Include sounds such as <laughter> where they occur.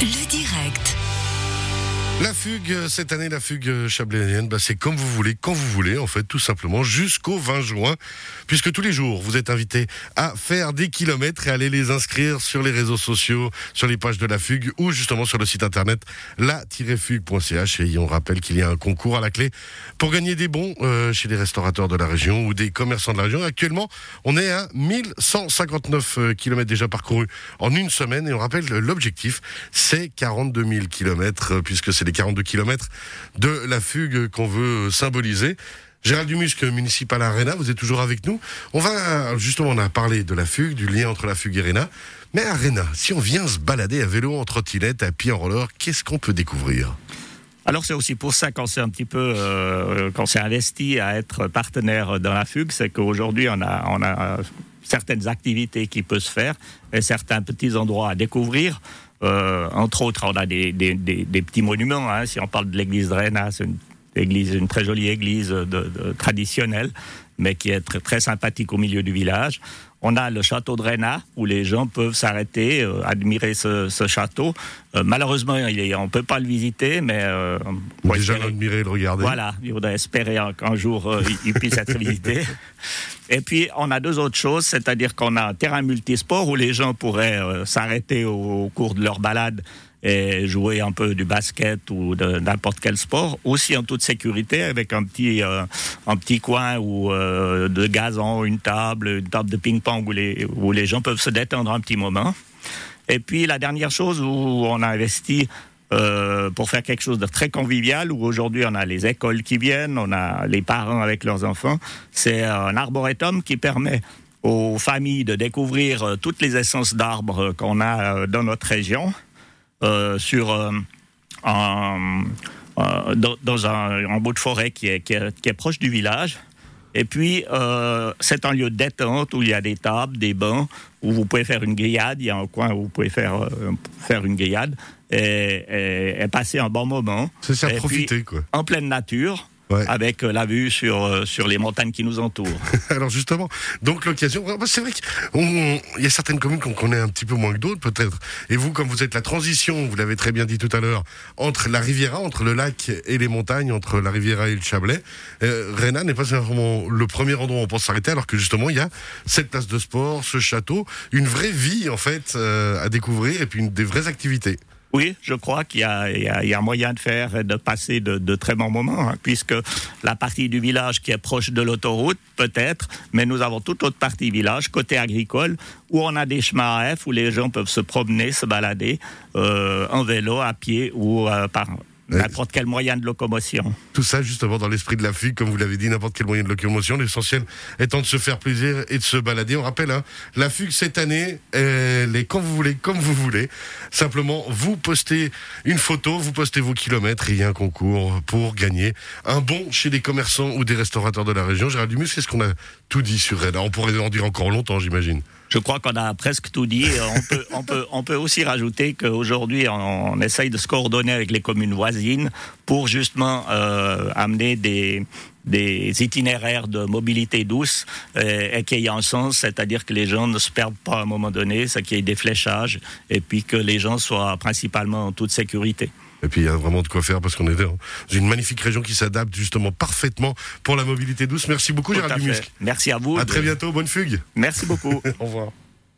Le direct. La fugue, euh, cette année, la fugue euh, chablaisienne, bah, c'est comme vous voulez, quand vous voulez, en fait, tout simplement, jusqu'au 20 juin, puisque tous les jours, vous êtes invités à faire des kilomètres et aller les inscrire sur les réseaux sociaux, sur les pages de la fugue, ou justement sur le site internet la-fugue.ch. Et on rappelle qu'il y a un concours à la clé pour gagner des bons euh, chez les restaurateurs de la région ou des commerçants de la région. Actuellement, on est à 1159 kilomètres déjà parcourus en une semaine, et on rappelle l'objectif, c'est 42 000 kilomètres, puisque c'est les 42 km de la fugue qu'on veut symboliser. Gérald Dumusque, municipal Arena, vous êtes toujours avec nous. On va, justement, on a parlé de la fugue, du lien entre la fugue et Arena. Mais Arena, si on vient se balader à vélo, en trottinette, à pied, en roller, qu'est-ce qu'on peut découvrir? Alors c'est aussi pour ça qu'on s'est un petit peu, euh, investi à être partenaire dans la fugue, c'est qu'aujourd'hui on a, on a certaines activités qui peuvent se faire et certains petits endroits à découvrir. Euh, entre autres, on a des, petits monuments. Hein. Si on parle de l'église de Rennes, c'est une, église, une très jolie église de, traditionnelle, mais qui est très, très sympathique au milieu du village. On a le château de Réna, où les gens peuvent s'arrêter, euh, admirer ce, château. Euh, malheureusement, on ne peut pas le visiter, mais... Euh, on peut déjà l'admirer le regarder. Voilà, il faudrait espérer qu'un jour, il, puisse être visité. Et puis, on a deux autres choses, c'est-à-dire qu'on a un terrain multisport où les gens pourraient s'arrêter au, cours de leur balade et jouer un peu du basket ou de n'importe quel sport, aussi en toute sécurité avec un petit euh, un petit coin où euh, de gazon, une table, une table de ping-pong où les où les gens peuvent se détendre un petit moment. Et puis la dernière chose où on a investi euh, pour faire quelque chose de très convivial, où aujourd'hui on a les écoles qui viennent, on a les parents avec leurs enfants, c'est un arboretum qui permet aux familles de découvrir toutes les essences d'arbres qu'on a dans notre région sur euh, un, euh, dans, un, bout de forêt qui est, qui est, proche du village. Et puis, c'est un lieu de détente où il y a des tables, des bancs, où vous pouvez faire une grillade. Il y a un coin où vous pouvez faire, faire une grillade et, et, passer un bon moment. C'est ça, profiter, quoi. En pleine nature avec euh, la vue sur, euh, sur les montagnes qui nous entourent. <laughs> Alors justement, donc l'occasion, bah, c'est vrai qu'il y a certaines communes qu'on connaît un petit peu moins que d'autres peut-être. Et vous, comme vous êtes la transition, vous l'avez très bien dit tout à l'heure, entre la Riviera, entre le lac et les montagnes, entre la Riviera et le Chablais, euh, n'est pas vraiment le premier endroit où on pense s'arrêter, alors que justement il y a cette place de sport, ce château, une vraie vie en fait euh, à découvrir et puis une, des vraies activités. Oui, je crois qu'il y, a moyen de faire, de passer de, très bons moments, hein, puisque la partie du village qui est proche de l'autoroute, peut-être, mais nous avons toute autre partie village, côté agricole, où on a des chemins à F, où les gens peuvent se promener, se balader euh, en vélo, à pied ou euh, par N'importe quel moyen de locomotion. Tout ça justement dans l'esprit de la fugue, comme vous l'avez dit, n'importe quel moyen de locomotion. L'essentiel étant de se faire plaisir et de se balader. On rappelle, hein, la fugue cette année, elle est quand vous voulez, comme vous voulez. Simplement, vous postez une photo, vous postez vos kilomètres et il y a un concours pour gagner un bon chez des commerçants ou des restaurateurs de la région. Gérald Dumus, qu'est-ce qu'on a tout dit sur Red On pourrait en dire encore longtemps, j'imagine. Je crois qu'on a presque tout dit. On peut, on peut, on peut aussi rajouter qu'aujourd'hui, on, essaye de se coordonner avec les communes voisines pour justement euh, amener des, des itinéraires de mobilité douce et, qu'il y ait un sens, c'est-à-dire que les gens ne se perdent pas à un moment donné, c'est qu'il y ait des fléchages et puis que les gens soient principalement en toute sécurité. Et puis il y a vraiment de quoi faire parce qu'on est dans une magnifique région qui s'adapte justement parfaitement pour la mobilité douce. Merci beaucoup Gérald Dumusque. Merci à vous. À très bientôt, bonne fugue. Merci beaucoup. <laughs> Au revoir.